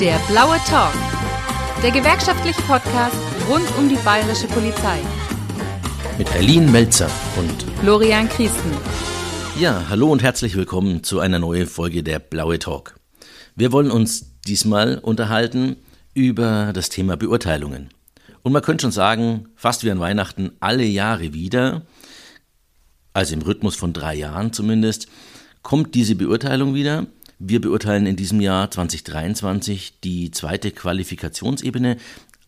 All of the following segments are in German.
Der blaue Talk. Der gewerkschaftliche Podcast rund um die bayerische Polizei. Mit Berlin Melzer und Florian Christen. Ja, hallo und herzlich willkommen zu einer neuen Folge der Blaue Talk. Wir wollen uns diesmal unterhalten über das Thema Beurteilungen. Und man könnte schon sagen, fast wie an Weihnachten alle Jahre wieder, also im Rhythmus von drei Jahren zumindest, kommt diese Beurteilung wieder wir beurteilen in diesem Jahr 2023 die zweite Qualifikationsebene,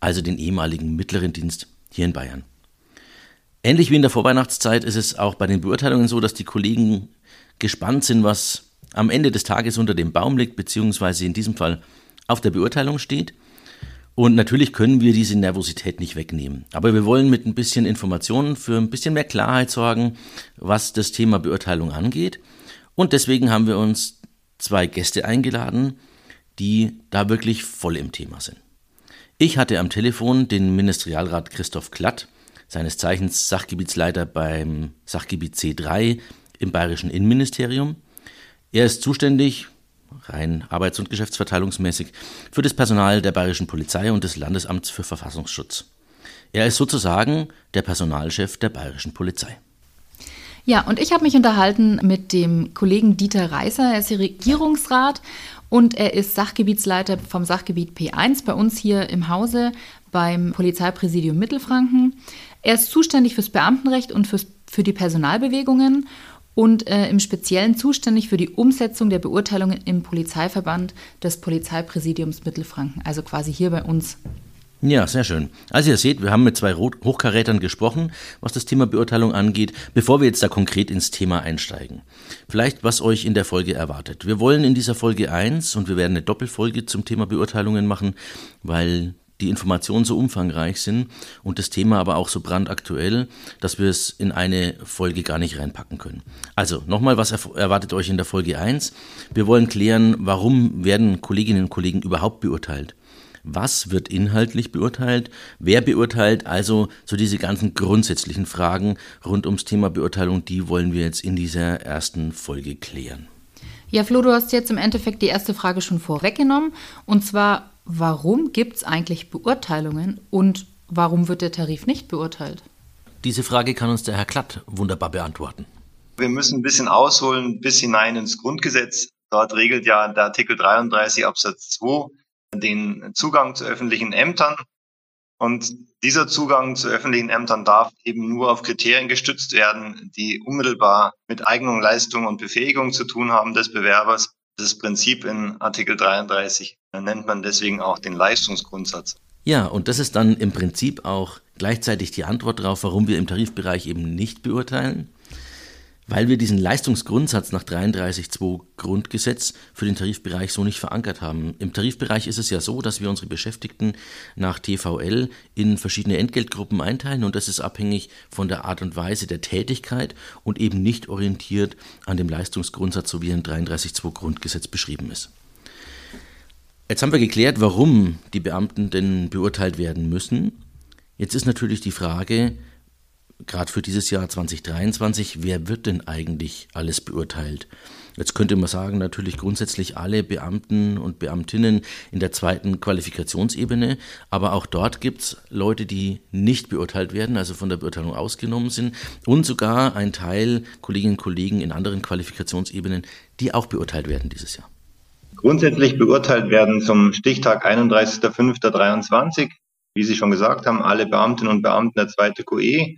also den ehemaligen mittleren Dienst hier in Bayern. Ähnlich wie in der Vorweihnachtszeit ist es auch bei den Beurteilungen so, dass die Kollegen gespannt sind, was am Ende des Tages unter dem Baum liegt, beziehungsweise in diesem Fall auf der Beurteilung steht. Und natürlich können wir diese Nervosität nicht wegnehmen. Aber wir wollen mit ein bisschen Informationen für ein bisschen mehr Klarheit sorgen, was das Thema Beurteilung angeht. Und deswegen haben wir uns zwei Gäste eingeladen, die da wirklich voll im Thema sind. Ich hatte am Telefon den Ministerialrat Christoph Klatt, seines Zeichens Sachgebietsleiter beim Sachgebiet C3 im Bayerischen Innenministerium. Er ist zuständig, rein arbeits- und geschäftsverteilungsmäßig, für das Personal der Bayerischen Polizei und des Landesamts für Verfassungsschutz. Er ist sozusagen der Personalchef der Bayerischen Polizei. Ja, und ich habe mich unterhalten mit dem Kollegen Dieter Reißer. Er ist hier Regierungsrat und er ist Sachgebietsleiter vom Sachgebiet P1 bei uns hier im Hause beim Polizeipräsidium Mittelfranken. Er ist zuständig fürs Beamtenrecht und fürs, für die Personalbewegungen und äh, im Speziellen zuständig für die Umsetzung der Beurteilungen im Polizeiverband des Polizeipräsidiums Mittelfranken, also quasi hier bei uns ja, sehr schön. Also ihr seht, wir haben mit zwei Hochkarätern gesprochen, was das Thema Beurteilung angeht, bevor wir jetzt da konkret ins Thema einsteigen. Vielleicht, was euch in der Folge erwartet. Wir wollen in dieser Folge eins und wir werden eine Doppelfolge zum Thema Beurteilungen machen, weil die Informationen so umfangreich sind und das Thema aber auch so brandaktuell, dass wir es in eine Folge gar nicht reinpacken können. Also nochmal, was erwartet euch in der Folge eins? Wir wollen klären, warum werden Kolleginnen und Kollegen überhaupt beurteilt? Was wird inhaltlich beurteilt, wer beurteilt, also so diese ganzen grundsätzlichen Fragen rund ums Thema Beurteilung, die wollen wir jetzt in dieser ersten Folge klären. Ja, Flo, du hast jetzt im Endeffekt die erste Frage schon vorweggenommen, und zwar, warum gibt es eigentlich Beurteilungen und warum wird der Tarif nicht beurteilt? Diese Frage kann uns der Herr Klatt wunderbar beantworten. Wir müssen ein bisschen ausholen, bis hinein ins Grundgesetz. Dort regelt ja der Artikel 33 Absatz 2 den Zugang zu öffentlichen Ämtern. Und dieser Zugang zu öffentlichen Ämtern darf eben nur auf Kriterien gestützt werden, die unmittelbar mit Eignung, Leistung und Befähigung zu tun haben des Bewerbers. Das Prinzip in Artikel 33 nennt man deswegen auch den Leistungsgrundsatz. Ja, und das ist dann im Prinzip auch gleichzeitig die Antwort darauf, warum wir im Tarifbereich eben nicht beurteilen weil wir diesen Leistungsgrundsatz nach 33.2 Grundgesetz für den Tarifbereich so nicht verankert haben. Im Tarifbereich ist es ja so, dass wir unsere Beschäftigten nach TVL in verschiedene Entgeltgruppen einteilen und das ist abhängig von der Art und Weise der Tätigkeit und eben nicht orientiert an dem Leistungsgrundsatz, so wie er in 33.2 Grundgesetz beschrieben ist. Jetzt haben wir geklärt, warum die Beamten denn beurteilt werden müssen. Jetzt ist natürlich die Frage, gerade für dieses Jahr 2023, wer wird denn eigentlich alles beurteilt? Jetzt könnte man sagen, natürlich grundsätzlich alle Beamten und Beamtinnen in der zweiten Qualifikationsebene, aber auch dort gibt es Leute, die nicht beurteilt werden, also von der Beurteilung ausgenommen sind und sogar ein Teil Kolleginnen und Kollegen in anderen Qualifikationsebenen, die auch beurteilt werden dieses Jahr. Grundsätzlich beurteilt werden zum Stichtag 31.05.23, wie Sie schon gesagt haben, alle Beamtinnen und Beamten der zweiten QE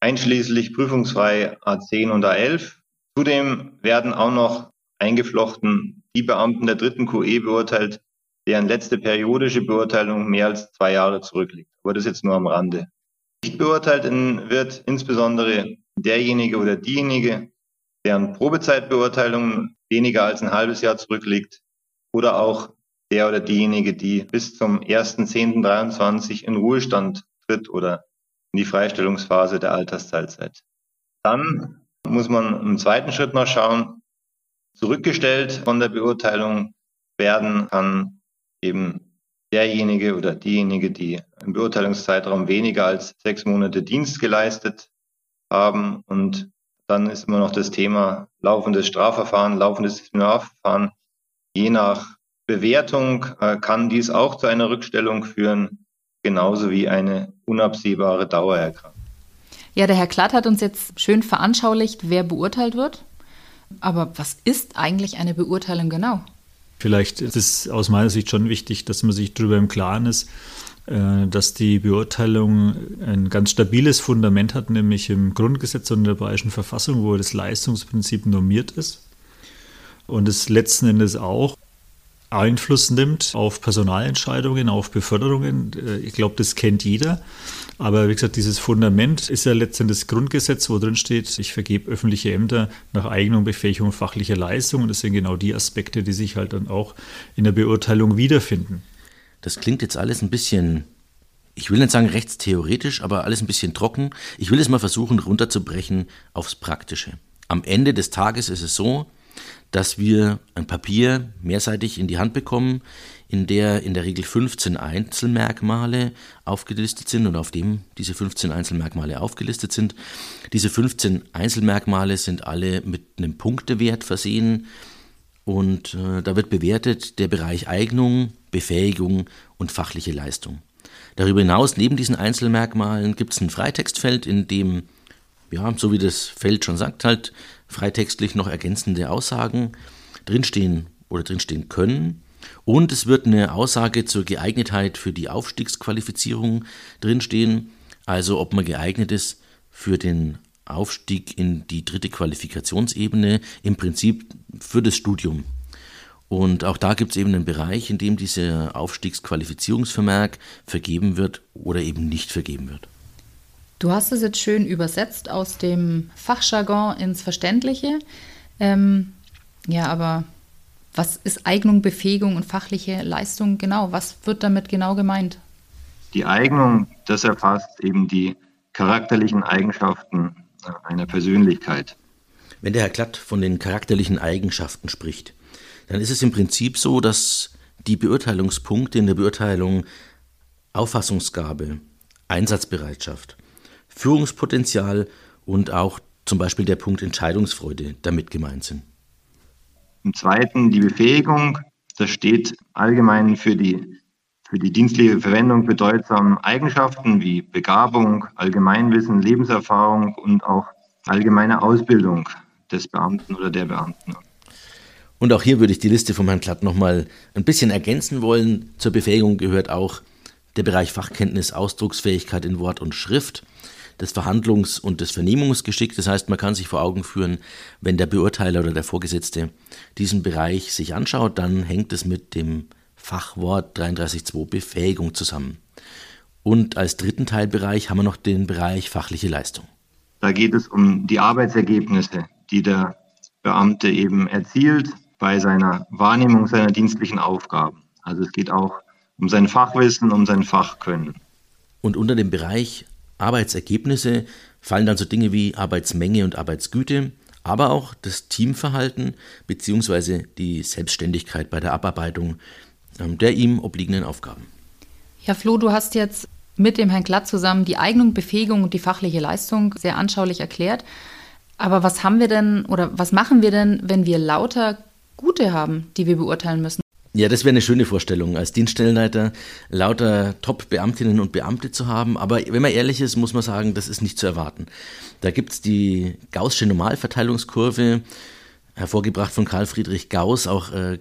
einschließlich prüfungsfrei A10 und A11. Zudem werden auch noch eingeflochten die Beamten der dritten QE beurteilt, deren letzte periodische Beurteilung mehr als zwei Jahre zurückliegt. Aber das jetzt nur am Rande. Nicht beurteilt wird insbesondere derjenige oder diejenige, deren Probezeitbeurteilung weniger als ein halbes Jahr zurückliegt oder auch der oder diejenige, die bis zum 1.10.23 in Ruhestand tritt oder in die Freistellungsphase der Altersteilzeit. Dann muss man im zweiten Schritt noch schauen, zurückgestellt von der Beurteilung werden kann eben derjenige oder diejenige, die im Beurteilungszeitraum weniger als sechs Monate Dienst geleistet haben. Und dann ist immer noch das Thema laufendes Strafverfahren, laufendes Disziplinarverfahren. Je nach Bewertung äh, kann dies auch zu einer Rückstellung führen, genauso wie eine unabsehbare Dauererkrankung. Ja, der Herr Klatt hat uns jetzt schön veranschaulicht, wer beurteilt wird. Aber was ist eigentlich eine Beurteilung genau? Vielleicht ist es aus meiner Sicht schon wichtig, dass man sich darüber im Klaren ist, äh, dass die Beurteilung ein ganz stabiles Fundament hat, nämlich im Grundgesetz und in der Bayerischen Verfassung, wo das Leistungsprinzip normiert ist. Und es letzten Endes auch Einfluss nimmt auf Personalentscheidungen, auf Beförderungen. Äh, ich glaube, das kennt jeder. Aber wie gesagt, dieses Fundament ist ja letztendlich das Grundgesetz, wo drin steht, ich vergebe öffentliche Ämter nach Eignung, Befähigung fachlicher Leistung. Und das sind genau die Aspekte, die sich halt dann auch in der Beurteilung wiederfinden. Das klingt jetzt alles ein bisschen, ich will nicht sagen rechtstheoretisch, aber alles ein bisschen trocken. Ich will es mal versuchen runterzubrechen aufs Praktische. Am Ende des Tages ist es so, dass wir ein Papier mehrseitig in die Hand bekommen, in der in der Regel 15 Einzelmerkmale aufgelistet sind und auf dem diese 15 Einzelmerkmale aufgelistet sind. Diese 15 Einzelmerkmale sind alle mit einem Punktewert versehen und äh, da wird bewertet der Bereich Eignung, Befähigung und fachliche Leistung. Darüber hinaus, neben diesen Einzelmerkmalen, gibt es ein Freitextfeld, in dem, ja, so wie das Feld schon sagt, halt freitextlich noch ergänzende Aussagen drinstehen oder drinstehen können. Und es wird eine Aussage zur Geeignetheit für die Aufstiegsqualifizierung drinstehen, also ob man geeignet ist für den Aufstieg in die dritte Qualifikationsebene, im Prinzip für das Studium. Und auch da gibt es eben einen Bereich, in dem dieser Aufstiegsqualifizierungsvermerk vergeben wird oder eben nicht vergeben wird. Du hast es jetzt schön übersetzt aus dem Fachjargon ins Verständliche. Ähm, ja, aber was ist Eignung, Befähigung und fachliche Leistung genau? Was wird damit genau gemeint? Die Eignung, das erfasst eben die charakterlichen Eigenschaften einer Persönlichkeit. Wenn der Herr Klatt von den charakterlichen Eigenschaften spricht, dann ist es im Prinzip so, dass die Beurteilungspunkte in der Beurteilung Auffassungsgabe, Einsatzbereitschaft, Führungspotenzial und auch zum Beispiel der Punkt Entscheidungsfreude damit gemeint sind. Im zweiten die Befähigung. Das steht allgemein für die, für die dienstliche Verwendung bedeutsamen Eigenschaften wie Begabung, Allgemeinwissen, Lebenserfahrung und auch allgemeine Ausbildung des Beamten oder der Beamten. Und auch hier würde ich die Liste von Herrn Klatt nochmal ein bisschen ergänzen wollen. Zur Befähigung gehört auch der Bereich Fachkenntnis, Ausdrucksfähigkeit in Wort und Schrift des Verhandlungs- und des Vernehmungsgeschicks. Das heißt, man kann sich vor Augen führen, wenn der Beurteiler oder der Vorgesetzte diesen Bereich sich anschaut, dann hängt es mit dem Fachwort 33.2 Befähigung zusammen. Und als dritten Teilbereich haben wir noch den Bereich fachliche Leistung. Da geht es um die Arbeitsergebnisse, die der Beamte eben erzielt bei seiner Wahrnehmung seiner dienstlichen Aufgaben. Also es geht auch um sein Fachwissen, um sein Fachkönnen. Und unter dem Bereich Arbeitsergebnisse fallen dann so Dinge wie Arbeitsmenge und Arbeitsgüte, aber auch das Teamverhalten bzw. die Selbstständigkeit bei der Abarbeitung ähm, der ihm obliegenden Aufgaben. Ja, Flo, du hast jetzt mit dem Herrn Glatt zusammen die Eignung, Befähigung und die fachliche Leistung sehr anschaulich erklärt. Aber was haben wir denn oder was machen wir denn, wenn wir lauter Gute haben, die wir beurteilen müssen? Ja, das wäre eine schöne Vorstellung, als Dienststellenleiter lauter Top-Beamtinnen und Beamte zu haben. Aber wenn man ehrlich ist, muss man sagen, das ist nicht zu erwarten. Da gibt es die Gaußsche Normalverteilungskurve, hervorgebracht von Karl Friedrich Gauss, auch äh,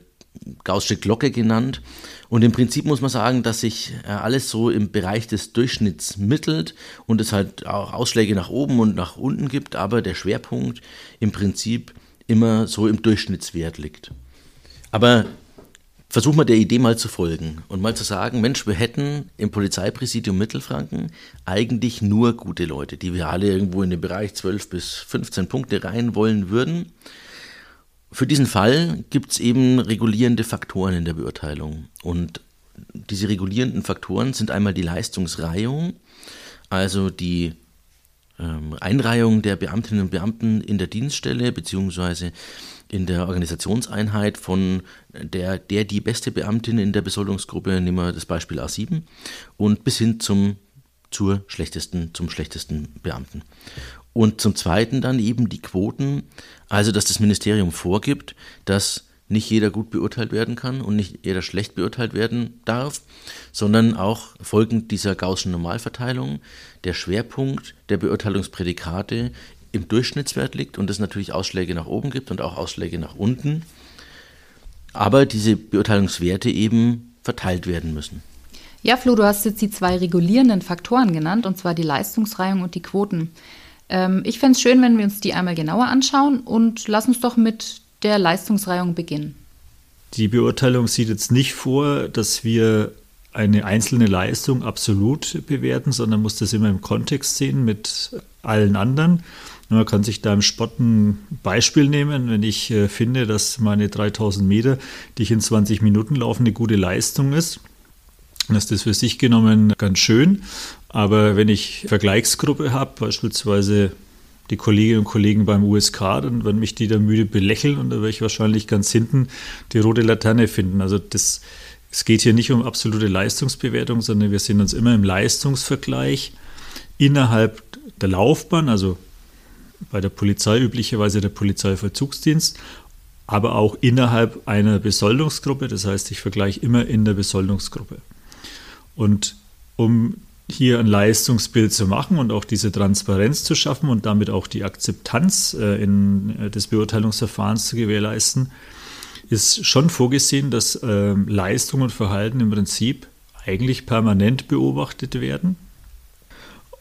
Gaußsche Glocke genannt. Und im Prinzip muss man sagen, dass sich äh, alles so im Bereich des Durchschnitts mittelt und es halt auch Ausschläge nach oben und nach unten gibt, aber der Schwerpunkt im Prinzip immer so im Durchschnittswert liegt. Aber versuchen wir der Idee mal zu folgen und mal zu sagen, Mensch, wir hätten im Polizeipräsidium Mittelfranken eigentlich nur gute Leute, die wir alle irgendwo in den Bereich 12 bis 15 Punkte rein wollen würden. Für diesen Fall gibt es eben regulierende Faktoren in der Beurteilung. Und diese regulierenden Faktoren sind einmal die Leistungsreihung, also die ähm, Einreihung der Beamtinnen und Beamten in der Dienststelle beziehungsweise in der Organisationseinheit von der, der die beste Beamtin in der Besoldungsgruppe, nehmen wir das Beispiel A7, und bis hin zum zur schlechtesten, zum schlechtesten Beamten. Und zum Zweiten dann eben die Quoten, also dass das Ministerium vorgibt, dass nicht jeder gut beurteilt werden kann und nicht jeder schlecht beurteilt werden darf, sondern auch folgend dieser Gaußschen Normalverteilung der Schwerpunkt der Beurteilungsprädikate im Durchschnittswert liegt und es natürlich Ausschläge nach oben gibt und auch Ausschläge nach unten, aber diese Beurteilungswerte eben verteilt werden müssen. Ja, Flo, du hast jetzt die zwei regulierenden Faktoren genannt, und zwar die Leistungsreihung und die Quoten. Ähm, ich fände es schön, wenn wir uns die einmal genauer anschauen und lass uns doch mit der Leistungsreihung beginnen. Die Beurteilung sieht jetzt nicht vor, dass wir eine einzelne Leistung absolut bewerten, sondern muss das immer im Kontext sehen mit allen anderen. Man kann sich da im Sport ein Beispiel nehmen, wenn ich äh, finde, dass meine 3000 Meter, die ich in 20 Minuten laufe, eine gute Leistung ist. Dann ist das für sich genommen ganz schön. Aber wenn ich Vergleichsgruppe habe, beispielsweise die Kolleginnen und Kollegen beim USK, dann werden mich die da müde belächeln und da werde ich wahrscheinlich ganz hinten die rote Laterne finden. Also das, es geht hier nicht um absolute Leistungsbewertung, sondern wir sehen uns immer im Leistungsvergleich innerhalb der Laufbahn, also bei der Polizei üblicherweise der Polizeivollzugsdienst, aber auch innerhalb einer Besoldungsgruppe. Das heißt, ich vergleiche immer in der Besoldungsgruppe. Und um hier ein Leistungsbild zu machen und auch diese Transparenz zu schaffen und damit auch die Akzeptanz äh, in, äh, des Beurteilungsverfahrens zu gewährleisten, ist schon vorgesehen, dass äh, Leistung und Verhalten im Prinzip eigentlich permanent beobachtet werden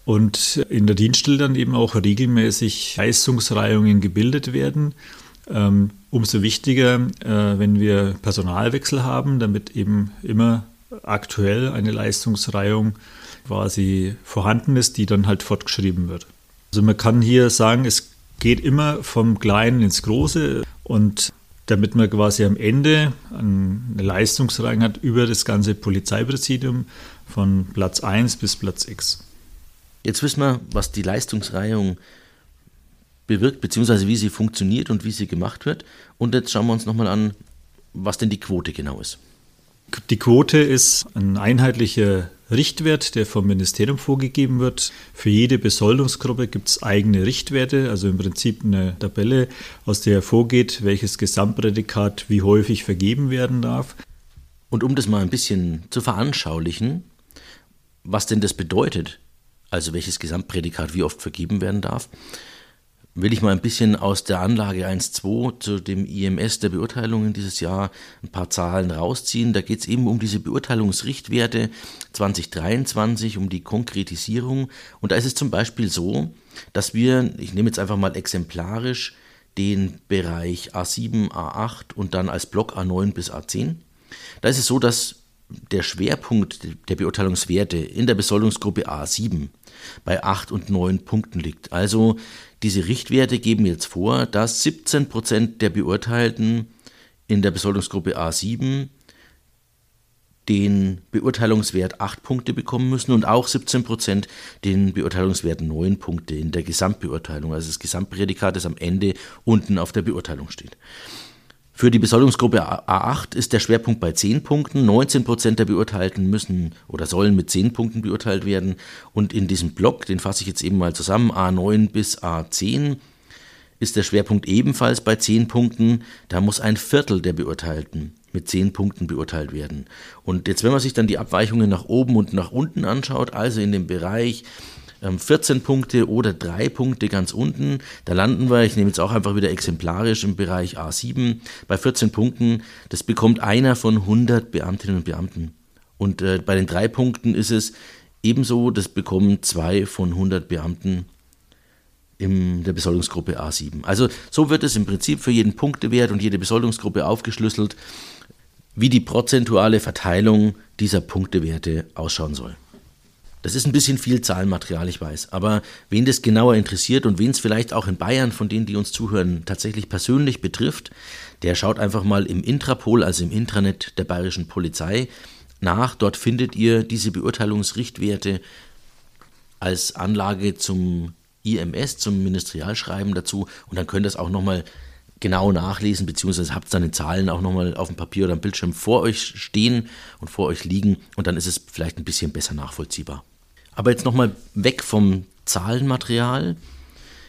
und in der Dienststelle dann eben auch regelmäßig Leistungsreihungen gebildet werden. Ähm, umso wichtiger, äh, wenn wir Personalwechsel haben, damit eben immer aktuell eine Leistungsreihung quasi vorhanden ist, die dann halt fortgeschrieben wird. Also man kann hier sagen, es geht immer vom Kleinen ins Große und damit man quasi am Ende eine Leistungsreihe hat über das ganze Polizeipräsidium von Platz 1 bis Platz X. Jetzt wissen wir, was die Leistungsreihung bewirkt, beziehungsweise wie sie funktioniert und wie sie gemacht wird. Und jetzt schauen wir uns nochmal an, was denn die Quote genau ist. Die Quote ist ein einheitlicher Richtwert, der vom Ministerium vorgegeben wird. Für jede Besoldungsgruppe gibt es eigene Richtwerte, also im Prinzip eine Tabelle, aus der hervorgeht, welches Gesamtprädikat wie häufig vergeben werden darf. Und um das mal ein bisschen zu veranschaulichen, was denn das bedeutet, also welches Gesamtprädikat wie oft vergeben werden darf, will ich mal ein bisschen aus der Anlage 1.2 zu dem IMS der Beurteilungen dieses Jahr ein paar Zahlen rausziehen. Da geht es eben um diese Beurteilungsrichtwerte 2023, um die Konkretisierung. Und da ist es zum Beispiel so, dass wir, ich nehme jetzt einfach mal exemplarisch den Bereich A7, A8 und dann als Block A9 bis A10. Da ist es so, dass der Schwerpunkt der Beurteilungswerte in der Besoldungsgruppe A7 bei 8 und 9 Punkten liegt. Also diese Richtwerte geben jetzt vor, dass 17 Prozent der Beurteilten in der Besoldungsgruppe A7 den Beurteilungswert 8 Punkte bekommen müssen und auch 17 Prozent den Beurteilungswert 9 Punkte in der Gesamtbeurteilung, also das Gesamtprädikat, das am Ende unten auf der Beurteilung steht. Für die Besoldungsgruppe A8 ist der Schwerpunkt bei 10 Punkten. 19 Prozent der Beurteilten müssen oder sollen mit 10 Punkten beurteilt werden. Und in diesem Block, den fasse ich jetzt eben mal zusammen, A9 bis A10, ist der Schwerpunkt ebenfalls bei 10 Punkten. Da muss ein Viertel der Beurteilten mit 10 Punkten beurteilt werden. Und jetzt, wenn man sich dann die Abweichungen nach oben und nach unten anschaut, also in dem Bereich 14 ähm, Punkte oder 3 Punkte ganz unten. Da landen wir, ich nehme jetzt auch einfach wieder exemplarisch im Bereich A7, bei 14 Punkten. Das bekommt einer von 100 Beamtinnen und Beamten. Und äh, bei den 3 Punkten ist es ebenso, das bekommen zwei von 100 Beamten in der Besoldungsgruppe A7. Also so wird es im Prinzip für jeden Punktewert und jede Besoldungsgruppe aufgeschlüsselt, wie die prozentuale Verteilung dieser Punktewerte ausschauen soll. Das ist ein bisschen viel Zahlenmaterial, ich weiß. Aber wen das genauer interessiert und wen es vielleicht auch in Bayern von denen, die uns zuhören, tatsächlich persönlich betrifft, der schaut einfach mal im Intrapol, also im Intranet der bayerischen Polizei, nach. Dort findet ihr diese Beurteilungsrichtwerte als Anlage zum IMS, zum Ministerialschreiben dazu. Und dann könnt ihr es auch nochmal genau nachlesen, beziehungsweise habt dann die Zahlen auch nochmal auf dem Papier oder am Bildschirm vor euch stehen und vor euch liegen. Und dann ist es vielleicht ein bisschen besser nachvollziehbar. Aber jetzt nochmal weg vom Zahlenmaterial.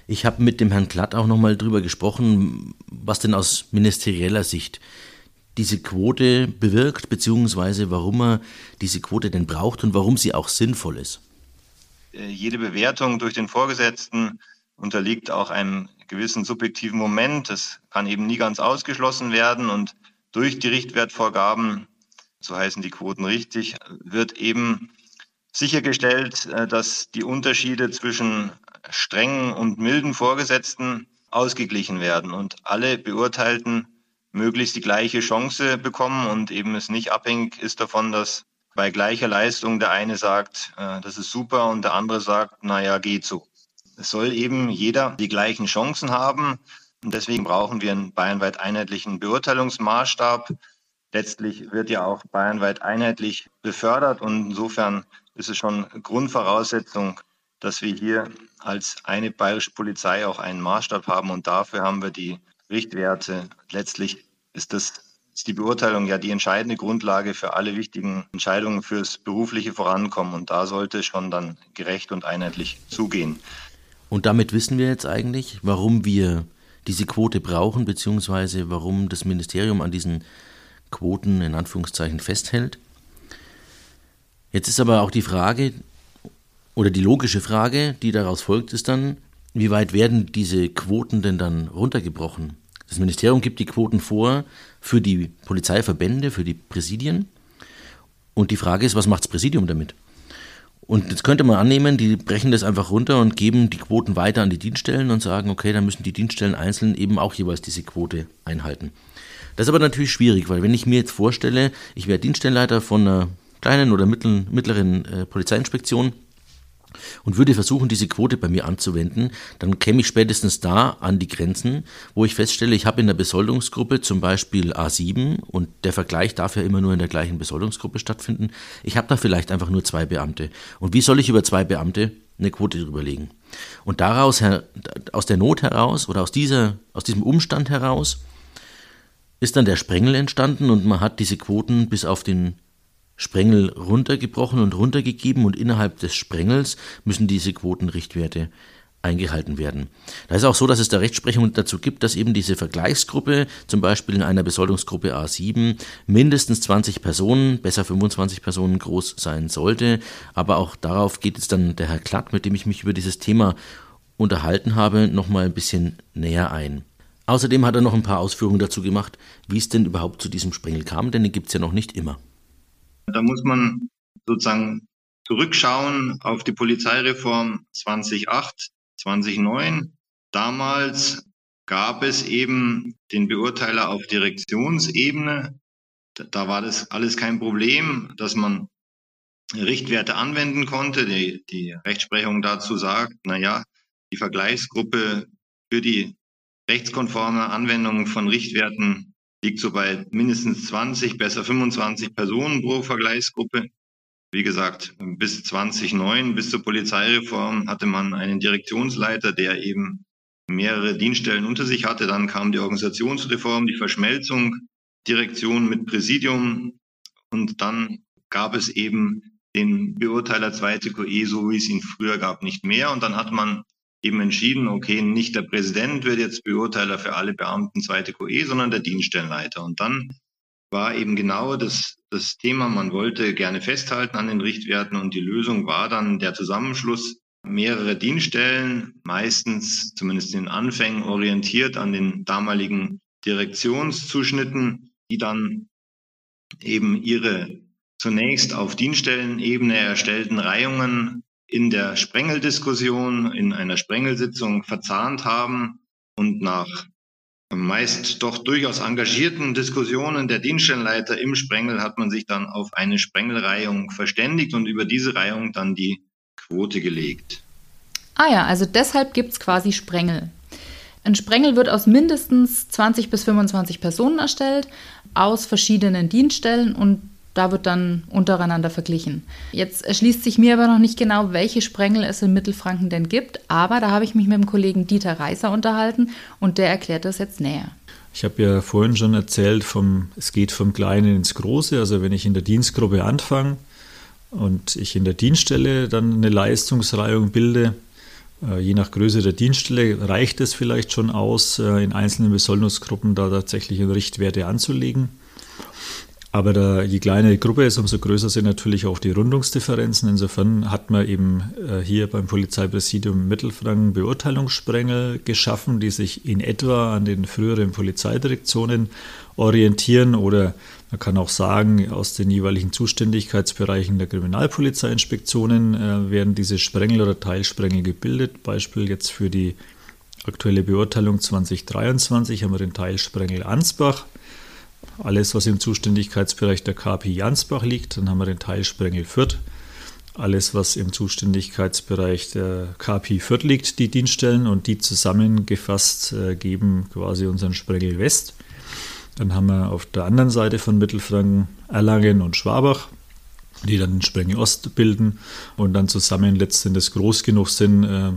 Ich habe mit dem Herrn Klatt auch nochmal drüber gesprochen, was denn aus ministerieller Sicht diese Quote bewirkt, beziehungsweise warum er diese Quote denn braucht und warum sie auch sinnvoll ist. Äh, jede Bewertung durch den Vorgesetzten unterliegt auch einem gewissen subjektiven Moment. Das kann eben nie ganz ausgeschlossen werden und durch die Richtwertvorgaben, so heißen die Quoten richtig, wird eben sichergestellt, äh, dass die Unterschiede zwischen strengen und milden Vorgesetzten ausgeglichen werden und alle Beurteilten möglichst die gleiche Chance bekommen und eben es nicht abhängig ist davon, dass bei gleicher Leistung der eine sagt, äh, das ist super und der andere sagt, naja, geht so. Es soll eben jeder die gleichen Chancen haben und deswegen brauchen wir einen bayernweit einheitlichen Beurteilungsmaßstab. Letztlich wird ja auch bayernweit einheitlich befördert und insofern ist es schon Grundvoraussetzung, dass wir hier als eine bayerische Polizei auch einen Maßstab haben und dafür haben wir die Richtwerte. Letztlich ist das ist die Beurteilung ja die entscheidende Grundlage für alle wichtigen Entscheidungen fürs berufliche Vorankommen und da sollte schon dann gerecht und einheitlich zugehen. Und damit wissen wir jetzt eigentlich, warum wir diese Quote brauchen, beziehungsweise warum das Ministerium an diesen Quoten in Anführungszeichen festhält. Jetzt ist aber auch die Frage, oder die logische Frage, die daraus folgt, ist dann, wie weit werden diese Quoten denn dann runtergebrochen? Das Ministerium gibt die Quoten vor für die Polizeiverbände, für die Präsidien. Und die Frage ist, was macht das Präsidium damit? Und jetzt könnte man annehmen, die brechen das einfach runter und geben die Quoten weiter an die Dienststellen und sagen, okay, dann müssen die Dienststellen einzeln eben auch jeweils diese Quote einhalten. Das ist aber natürlich schwierig, weil wenn ich mir jetzt vorstelle, ich wäre Dienststellenleiter von einer kleinen oder mittleren äh, Polizeiinspektion und würde versuchen, diese Quote bei mir anzuwenden, dann käme ich spätestens da an die Grenzen, wo ich feststelle, ich habe in der Besoldungsgruppe zum Beispiel A7 und der Vergleich darf ja immer nur in der gleichen Besoldungsgruppe stattfinden. Ich habe da vielleicht einfach nur zwei Beamte. Und wie soll ich über zwei Beamte eine Quote drüberlegen? Und daraus, aus der Not heraus oder aus, dieser, aus diesem Umstand heraus, ist dann der Sprengel entstanden und man hat diese Quoten bis auf den Sprengel runtergebrochen und runtergegeben und innerhalb des Sprengels müssen diese Quotenrichtwerte eingehalten werden. Da ist auch so, dass es da Rechtsprechung dazu gibt, dass eben diese Vergleichsgruppe, zum Beispiel in einer Besoldungsgruppe A7, mindestens 20 Personen, besser 25 Personen groß sein sollte. Aber auch darauf geht jetzt dann der Herr Klatt, mit dem ich mich über dieses Thema unterhalten habe, nochmal ein bisschen näher ein. Außerdem hat er noch ein paar Ausführungen dazu gemacht, wie es denn überhaupt zu diesem Sprengel kam, denn den gibt es ja noch nicht immer. Da muss man sozusagen zurückschauen auf die Polizeireform 2008, 2009. Damals gab es eben den Beurteiler auf Direktionsebene. Da war das alles kein Problem, dass man Richtwerte anwenden konnte. Die, die Rechtsprechung dazu sagt, na ja, die Vergleichsgruppe für die rechtskonforme Anwendung von Richtwerten liegt so bei mindestens 20, besser 25 Personen pro Vergleichsgruppe. Wie gesagt, bis 2009, bis zur Polizeireform, hatte man einen Direktionsleiter, der eben mehrere Dienststellen unter sich hatte. Dann kam die Organisationsreform, die Verschmelzung, Direktion mit Präsidium und dann gab es eben den Beurteiler zweite QE, so wie es ihn früher gab, nicht mehr. Und dann hat man eben entschieden, okay, nicht der Präsident wird jetzt Beurteiler für alle Beamten zweite QE, sondern der Dienststellenleiter. Und dann war eben genau das, das Thema, man wollte gerne festhalten an den Richtwerten und die Lösung war dann der Zusammenschluss mehrerer Dienststellen, meistens zumindest in den Anfängen orientiert an den damaligen Direktionszuschnitten, die dann eben ihre zunächst auf Dienststellenebene erstellten Reihungen in der Sprengeldiskussion, in einer Sprengelsitzung verzahnt haben und nach meist doch durchaus engagierten Diskussionen der Dienststellenleiter im Sprengel hat man sich dann auf eine Sprengelreihung verständigt und über diese Reihung dann die Quote gelegt. Ah ja, also deshalb gibt es quasi Sprengel. Ein Sprengel wird aus mindestens 20 bis 25 Personen erstellt, aus verschiedenen Dienststellen und da wird dann untereinander verglichen. Jetzt erschließt sich mir aber noch nicht genau, welche Sprengel es in Mittelfranken denn gibt, aber da habe ich mich mit dem Kollegen Dieter Reiser unterhalten und der erklärt das jetzt näher. Ich habe ja vorhin schon erzählt, vom, es geht vom Kleinen ins Große. Also wenn ich in der Dienstgruppe anfange und ich in der Dienststelle dann eine Leistungsreihung bilde Äh, je nach Größe der Dienststelle reicht es vielleicht schon aus, äh, in einzelnen Besoldungsgruppen da tatsächlich Richtwerte anzulegen. Aber da, je kleiner die Gruppe ist, umso größer sind natürlich auch die Rundungsdifferenzen. Insofern hat man eben äh, hier beim Polizeipräsidium Mittelfranken Beurteilungssprengel geschaffen, die sich in etwa an den früheren Polizeidirektionen orientieren oder man kann auch sagen, aus den jeweiligen Zuständigkeitsbereichen der Kriminalpolizeiinspektionen äh, werden diese Sprengel oder Teilsprengel gebildet. Beispiel jetzt für die aktuelle Beurteilung 2023 haben wir den Teilsprengel Ansbach alles, was im Zuständigkeitsbereich der KP Jansbach liegt. Dann haben wir den Teilsprengel Fürth. Alles, was im Zuständigkeitsbereich der KP Fürth liegt, die Dienststellen und die zusammengefasst äh, geben quasi unseren Sprengel West. Dann haben wir auf der anderen Seite von Mittelfranken Erlangen und Schwabach, die dann den Sprengel Ost bilden und dann zusammen letztendlich groß genug sind, äh,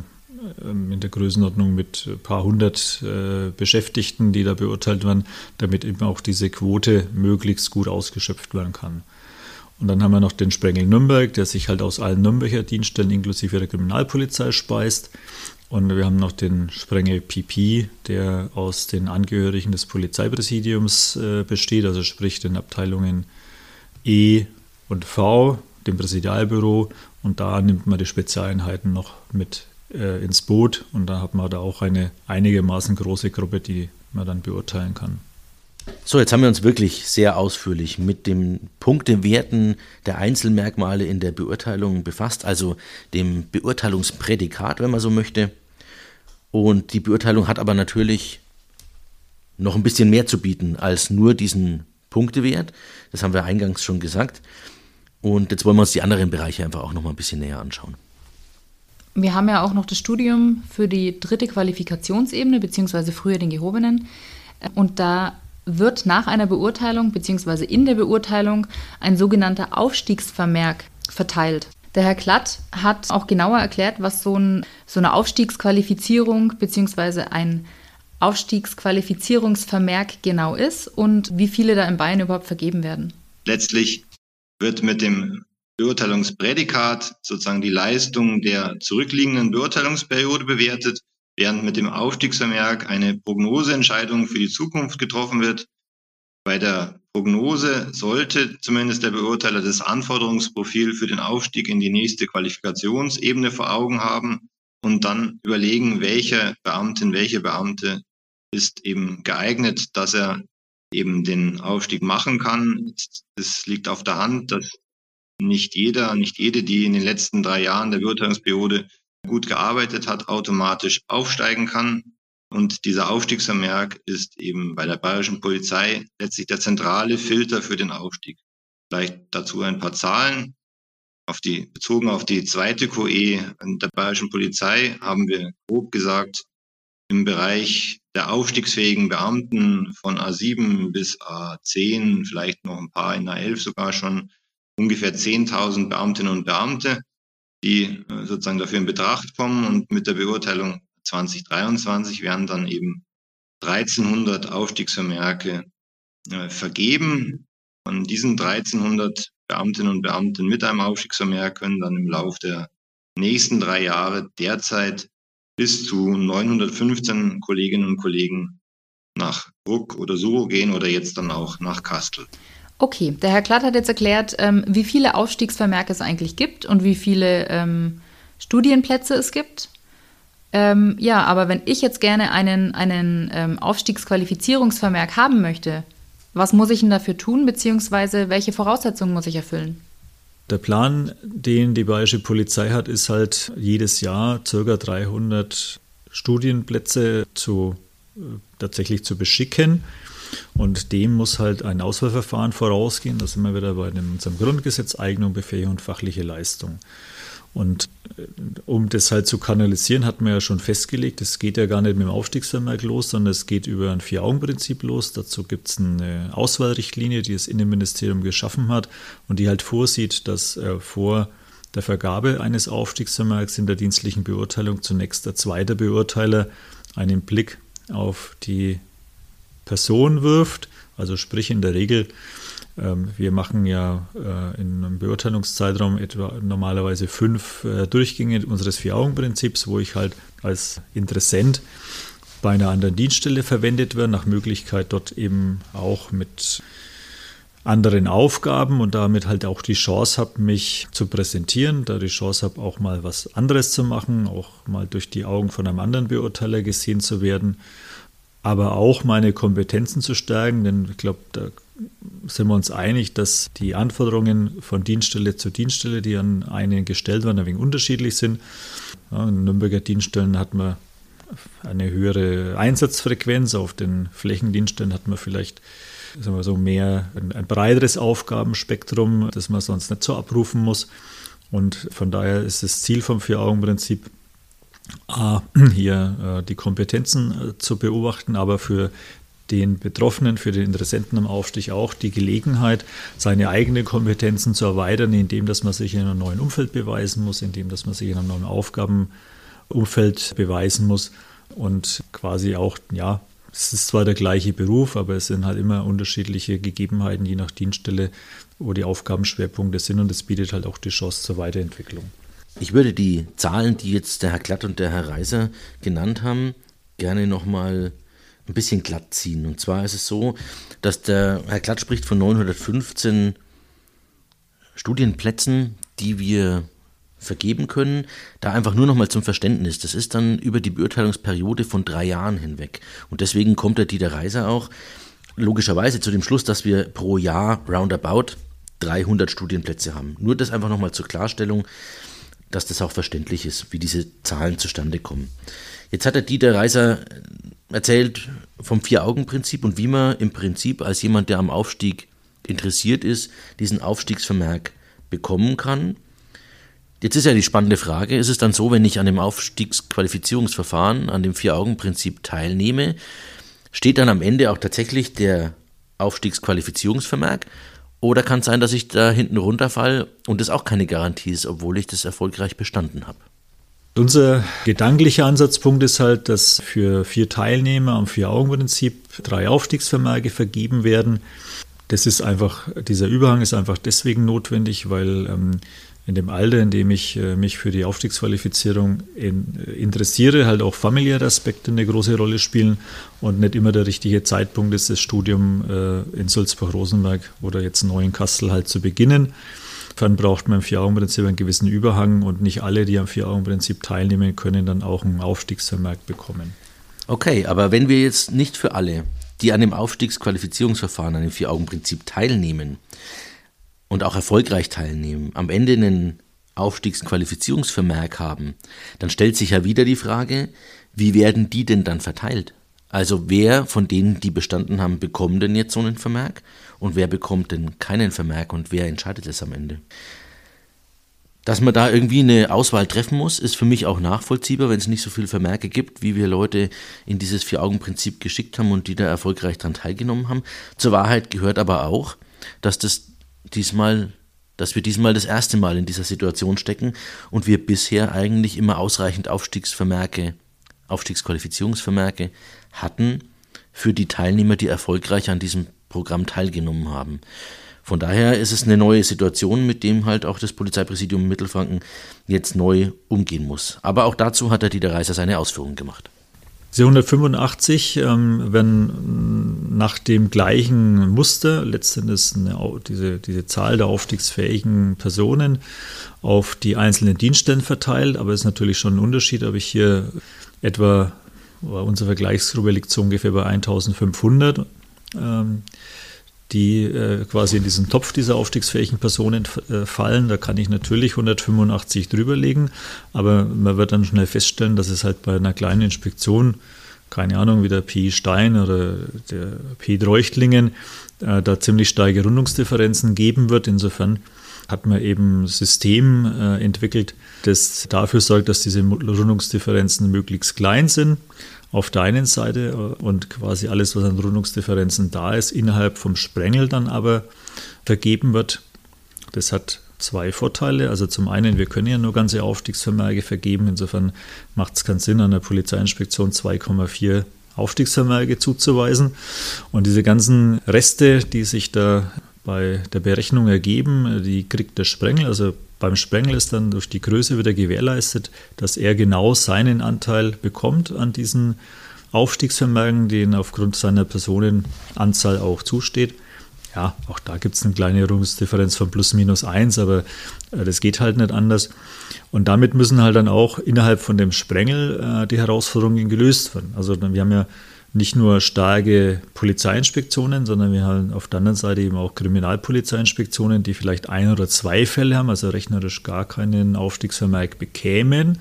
in der Größenordnung mit ein paar hundert äh, Beschäftigten, die da beurteilt werden, damit eben auch diese Quote möglichst gut ausgeschöpft werden kann. Und dann haben wir noch den Sprengel Nürnberg, der sich halt aus allen Nürnberger Dienststellen inklusive der Kriminalpolizei speist. Und wir haben noch den Sprengel PP, der aus den Angehörigen des Polizeipräsidiums äh, besteht, also sprich den Abteilungen E und V, dem Präsidialbüro. Und da nimmt man die Spezialeinheiten noch mit äh, ins Boot und da hat man da auch eine einigermaßen große Gruppe, die man dann beurteilen kann. So, jetzt haben wir uns wirklich sehr ausführlich mit den Punktewerten der Einzelmerkmale in der Beurteilung befasst, also dem Beurteilungsprädikat, wenn man so möchte. Und die Beurteilung hat aber natürlich noch ein bisschen mehr zu bieten als nur diesen Punktewert. Das haben wir eingangs schon gesagt. Und jetzt wollen wir uns die anderen Bereiche einfach auch noch mal ein bisschen näher anschauen. Wir haben ja auch noch das Studium für die dritte Qualifikationsebene, beziehungsweise früher den gehobenen. Und da wird nach einer Beurteilung, beziehungsweise in der Beurteilung, ein sogenannter Aufstiegsvermerk verteilt. Der Herr Klatt hat auch genauer erklärt, was so, ein, so eine Aufstiegsqualifizierung beziehungsweise ein Aufstiegsqualifizierungsvermerk genau ist und wie viele da in Bayern überhaupt vergeben werden. Letztlich wird mit dem Beurteilungsprädikat sozusagen die Leistung der zurückliegenden Beurteilungsperiode bewertet, während mit dem Aufstiegsvermerk eine Prognoseentscheidung für die Zukunft getroffen wird. Bei der Prognose sollte zumindest der Beurteiler das Anforderungsprofil für den Aufstieg in die nächste Qualifikationsebene vor Augen haben und dann überlegen, welche Beamtin, welche Beamte ist eben geeignet, dass er eben den Aufstieg machen kann. Es liegt auf der Hand, dass nicht jeder, nicht jede, die in den letzten drei Jahren der Beurteilungsperiode gut gearbeitet hat, automatisch aufsteigen kann. Und dieser Aufstiegsvermerk ist eben bei der bayerischen Polizei letztlich der zentrale Filter für den Aufstieg. Vielleicht dazu ein paar Zahlen. Auf die, bezogen auf die zweite QE der bayerischen Polizei haben wir grob gesagt im Bereich der aufstiegsfähigen Beamten von A7 bis A10, vielleicht noch ein paar in A11 sogar schon, ungefähr 10.000 Beamtinnen und Beamte, die äh, sozusagen dafür in Betracht kommen. Und mit der Beurteilung 2023 werden dann eben 1300 Aufstiegsvermerke äh, vergeben. Von diesen 1300 Beamtinnen und Beamten mit einem Aufstiegsvermerk können dann im Laufe der nächsten drei Jahre derzeit bis zu 915 Kolleginnen und Kollegen nach Bruck oder Suro gehen oder jetzt dann auch nach Kastel. Okay, der Herr Klatt hat jetzt erklärt, ähm, wie viele Aufstiegsvermerke es eigentlich gibt und wie viele ähm, Studienplätze es gibt. Ähm, ja, aber wenn ich jetzt gerne einen, einen ähm, Aufstiegsqualifizierungsvermerk haben möchte, was muss ich denn dafür tun, beziehungsweise welche Voraussetzungen muss ich erfüllen? Der Plan, den die Bayerische Polizei hat, ist halt jedes Jahr ca. 300 Studienplätze zu, äh, tatsächlich zu beschicken. Und dem muss halt ein Auswahlverfahren vorausgehen. Da sind wir wieder bei unserem Grundgesetz Eignung, Befähigung und fachliche Leistung. Und äh, um das halt zu kanalisieren, hat man ja schon festgelegt, es geht ja gar nicht mit dem Aufstiegsvermerk los, sondern es geht über ein Vier-Augen-Prinzip los. Dazu gibt es eine Auswahlrichtlinie, die das Innenministerium geschaffen hat und die halt vorsieht, dass äh, vor der Vergabe eines Aufstiegsvermerks in der dienstlichen Beurteilung zunächst der zweite Beurteiler einen Blick auf die Person wirft. Also sprich in der Regel Ähm, wir machen ja äh, in einem Beurteilungszeitraum etwa normalerweise fünf äh, Durchgänge unseres Vier-Augen-Prinzips, wo ich halt als Interessent bei einer anderen Dienststelle verwendet werde, nach Möglichkeit dort eben auch mit anderen Aufgaben und damit halt auch die Chance habe, mich zu präsentieren, da die Chance habe, auch mal was anderes zu machen, auch mal durch die Augen von einem anderen Beurteiler gesehen zu werden, aber auch meine Kompetenzen zu stärken, denn ich glaube, da sind wir uns einig, dass die Anforderungen von Dienststelle zu Dienststelle, die an einen gestellt werden, ein wenig unterschiedlich sind. Ja, in Nürnberger Dienststellen hat man eine höhere Einsatzfrequenz, auf den Flächendienststellen hat man vielleicht sagen wir so mehr ein, ein breiteres Aufgabenspektrum, das man sonst nicht so abrufen muss. Und von daher ist das Ziel vom Vier-Augen-Prinzip, hier äh, die Kompetenzen äh, zu beobachten, aber für den Betroffenen, für den Interessenten am Aufstieg auch die Gelegenheit, seine eigenen Kompetenzen zu erweitern, indem dass man sich in einem neuen Umfeld beweisen muss, indem dass man sich in einem neuen Aufgabenumfeld beweisen muss und quasi auch, ja, es ist zwar der gleiche Beruf, aber es sind halt immer unterschiedliche Gegebenheiten, je nach Dienststelle, wo die Aufgabenschwerpunkte sind und es bietet halt auch die Chance zur Weiterentwicklung. Ich würde die Zahlen, die jetzt der Herr Glatt und der Herr Reiser genannt haben, gerne nochmal ein bisschen glatt ziehen. Und zwar ist es so, dass der Herr Glatt spricht von 915 Studienplätzen, die wir vergeben können. Da einfach nur nochmal zum Verständnis. Das ist dann über die Beurteilungsperiode von drei Jahren hinweg. Und deswegen kommt der Dieter Reiser auch logischerweise zu dem Schluss, dass wir pro Jahr roundabout 300 Studienplätze haben. Nur das einfach nochmal zur Klarstellung, dass das auch verständlich ist, wie diese Zahlen zustande kommen. Jetzt hat der Dieter Reiser erzählt vom Vier-Augen-Prinzip und wie man im Prinzip als jemand, der am Aufstieg interessiert ist, diesen Aufstiegsvermerk bekommen kann. Jetzt ist ja die spannende Frage, ist es dann so, wenn ich an dem Aufstiegsqualifizierungsverfahren, an dem Vier-Augen-Prinzip teilnehme, steht dann am Ende auch tatsächlich der Aufstiegsqualifizierungsvermerk? Oder kann es sein, dass ich da hinten runterfall und das auch keine Garantie ist, obwohl ich das erfolgreich bestanden habe? Unser gedanklicher Ansatzpunkt ist halt, dass für vier Teilnehmer am Vier-Augen-Prinzip drei Aufstiegsvermerke vergeben werden. Das ist einfach, dieser Überhang ist einfach deswegen notwendig, weil ähm, in dem Alter, in dem ich äh, mich für die Aufstiegsqualifizierung in, äh, interessiere, halt auch familiäre Aspekte eine große Rolle spielen und nicht immer der richtige Zeitpunkt ist, das Studium äh, in Sulzbach-Rosenberg oder jetzt in Kassel halt zu beginnen. Dann braucht man im Vier-Augen-Prinzip einen gewissen Überhang und nicht alle, die am Vier-Augen-Prinzip teilnehmen, können dann auch einen Aufstiegsvermerk bekommen. Okay, aber wenn wir jetzt nicht für alle, die an dem Aufstiegsqualifizierungsverfahren, an dem Vier-Augen-Prinzip teilnehmen, und auch erfolgreich teilnehmen, am Ende einen Aufstiegsqualifizierungsvermerk haben, dann stellt sich ja wieder die Frage, wie werden die denn dann verteilt? Also wer von denen, die bestanden haben, bekommt denn jetzt so einen Vermerk und wer bekommt denn keinen Vermerk und wer entscheidet es am Ende? Dass man da irgendwie eine Auswahl treffen muss, ist für mich auch nachvollziehbar, wenn es nicht so viele Vermerke gibt, wie wir Leute in dieses Vier-Augen-Prinzip geschickt haben und die da erfolgreich daran teilgenommen haben. Zur Wahrheit gehört aber auch, dass das diesmal, dass wir diesmal das erste Mal in dieser Situation stecken und wir bisher eigentlich immer ausreichend Aufstiegsvermerke, Aufstiegsqualifizierungsvermerke hatten für die Teilnehmer, die erfolgreich an diesem Programm teilgenommen haben. Von daher ist es eine neue Situation, mit dem halt auch das Polizeipräsidium Mittelfranken jetzt neu umgehen muss. Aber auch dazu hat der Dieter Reiser seine Ausführungen gemacht. Diese 185 ähm, werden nach dem gleichen Muster letztendlich diese, diese Zahl der aufstiegsfähigen Personen auf die einzelnen Dienststellen verteilt. Aber es ist natürlich schon ein Unterschied, ob ich hier etwa, unsere Vergleichsgruppe liegt so ungefähr bei 1500. Ähm, die äh, quasi in diesen Topf dieser aufstiegsfähigen Personen äh, fallen. Da kann ich natürlich 185 drüberlegen, aber man wird dann schnell feststellen, dass es halt bei einer kleinen Inspektion, keine Ahnung, wie der Pi Stein oder der Pi Dreuchtlingen, äh, da ziemlich starke Rundungsdifferenzen geben wird. Insofern hat man eben ein System äh, entwickelt, das dafür sorgt, dass diese Rundungsdifferenzen möglichst klein sind auf der einen Seite äh, und quasi alles, was an Rundungsdifferenzen da ist, innerhalb vom Sprengel dann aber vergeben wird. Das hat zwei Vorteile. Also zum einen, wir können ja nur ganze Aufstiegsvermerke vergeben. Insofern macht es keinen Sinn, an der Polizeiinspektion 2,4 Aufstiegsvermerke zuzuweisen. Und diese ganzen Reste, die sich da bei der Berechnung ergeben. Die kriegt der Sprengel. Also beim Sprengel ist dann durch die Größe wieder gewährleistet, dass er genau seinen Anteil bekommt an diesen Aufstiegsvermögen, den aufgrund seiner Personenanzahl auch zusteht. Ja, auch da gibt es eine kleine Rungsdifferenz von plus minus eins, aber äh, das geht halt nicht anders. Und damit müssen halt dann auch innerhalb von dem Sprengel äh, die Herausforderungen gelöst werden. Also wir haben ja nicht nur starke Polizeiinspektionen, sondern wir haben auf der anderen Seite eben auch Kriminalpolizeiinspektionen, die vielleicht ein oder zwei Fälle haben, also rechnerisch gar keinen Aufstiegsvermerk bekämen.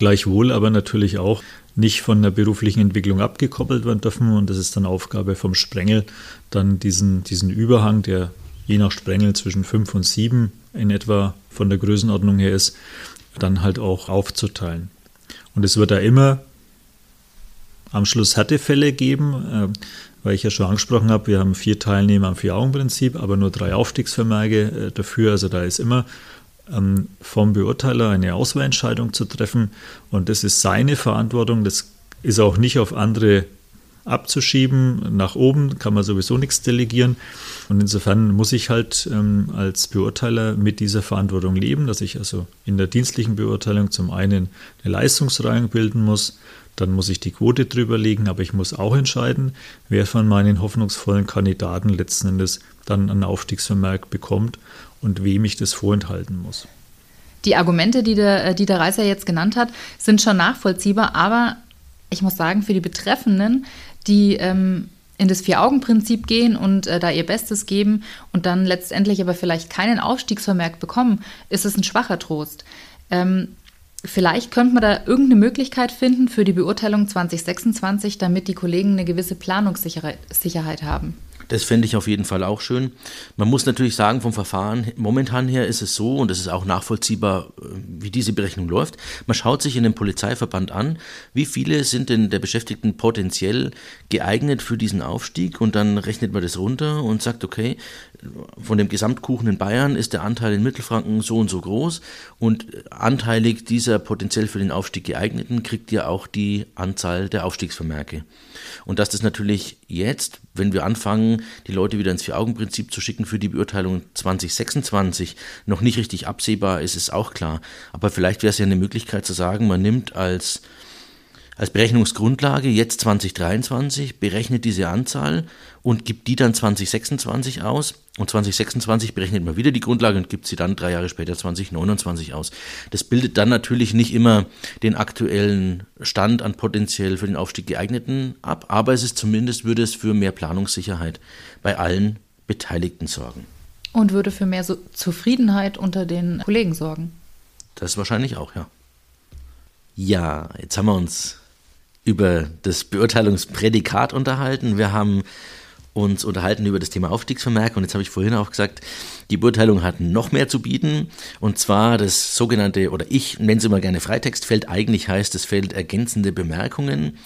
Gleichwohl aber natürlich auch nicht von der beruflichen Entwicklung abgekoppelt werden dürfen. Und das ist dann Aufgabe vom Sprengel, dann diesen, diesen Überhang, der je nach Sprengel zwischen 5 und 7 in etwa von der Größenordnung her ist, dann halt auch aufzuteilen. Und es wird da immer am Schluss Härtefälle geben, äh, weil ich ja schon angesprochen habe, wir haben vier Teilnehmer am Vier-Augen-Prinzip, aber nur drei Aufstiegsvermerke äh, dafür. Also da ist immer ähm, vom Beurteiler eine Auswahlentscheidung zu treffen und das ist seine Verantwortung. Das ist auch nicht auf andere abzuschieben. Nach oben kann man sowieso nichts delegieren. Und insofern muss ich halt ähm, als Beurteiler mit dieser Verantwortung leben, dass ich also in der dienstlichen Beurteilung zum einen eine Leistungsreihe bilden muss, dann muss ich die Quote drüber legen, aber ich muss auch entscheiden, wer von meinen hoffnungsvollen Kandidaten letzten Endes dann einen Aufstiegsvermerk bekommt und wem ich das vorenthalten muss. Die Argumente, die der, äh, die der Reiser jetzt genannt hat, sind schon nachvollziehbar, aber ich muss sagen, für die Betreffenden, die ähm, in das Vier-Augen-Prinzip gehen und äh, da ihr Bestes geben und dann letztendlich aber vielleicht keinen Aufstiegsvermerk bekommen, ist es ein schwacher Trost. Ähm, Vielleicht könnte man da irgendeine Möglichkeit finden für die Beurteilung 2026, damit die Kollegen eine gewisse Planungssicherheit haben. Das fände ich auf jeden Fall auch schön. Man muss natürlich sagen, vom Verfahren momentan her ist es so, und es ist auch nachvollziehbar, äh, wie diese Berechnung läuft. Man schaut sich in dem Polizeiverband an, wie viele sind denn der Beschäftigten potenziell geeignet für diesen Aufstieg und dann rechnet man das runter und sagt, okay, von dem Gesamtkuchen in Bayern ist der Anteil in Mittelfranken so und so groß und anteilig dieser potenziell für den Aufstieg geeigneten kriegt ja auch die Anzahl der Aufstiegsvermerke. Und dass das natürlich jetzt, wenn wir anfangen, die Leute wieder ins Vier-Augen-Prinzip zu schicken für die Beurteilung 2026, noch nicht richtig absehbar ist, ist auch klar. Aber vielleicht wäre es ja eine Möglichkeit zu sagen, man nimmt als als Berechnungsgrundlage jetzt 2023, berechnet diese Anzahl und gibt die dann 2026 aus. Und 2026 berechnet man wieder die Grundlage und gibt sie dann drei Jahre später 2029 aus. Das bildet dann natürlich nicht immer den aktuellen Stand an potenziell für den Aufstieg geeigneten ab, aber es ist zumindest, würde es für mehr Planungssicherheit bei allen Beteiligten sorgen. Und würde für mehr so Zufriedenheit unter den Kollegen sorgen. Das wahrscheinlich auch, ja. Ja, jetzt haben wir uns über das Beurteilungsprädikat unterhalten. Wir haben uns unterhalten über das Thema Aufstiegsvermerk und jetzt habe ich vorhin auch gesagt, die Beurteilung hat noch mehr zu bieten. Und zwar das sogenannte, oder ich nenne es immer gerne Freitextfeld, eigentlich heißt das Feld ergänzende Bemerkungen.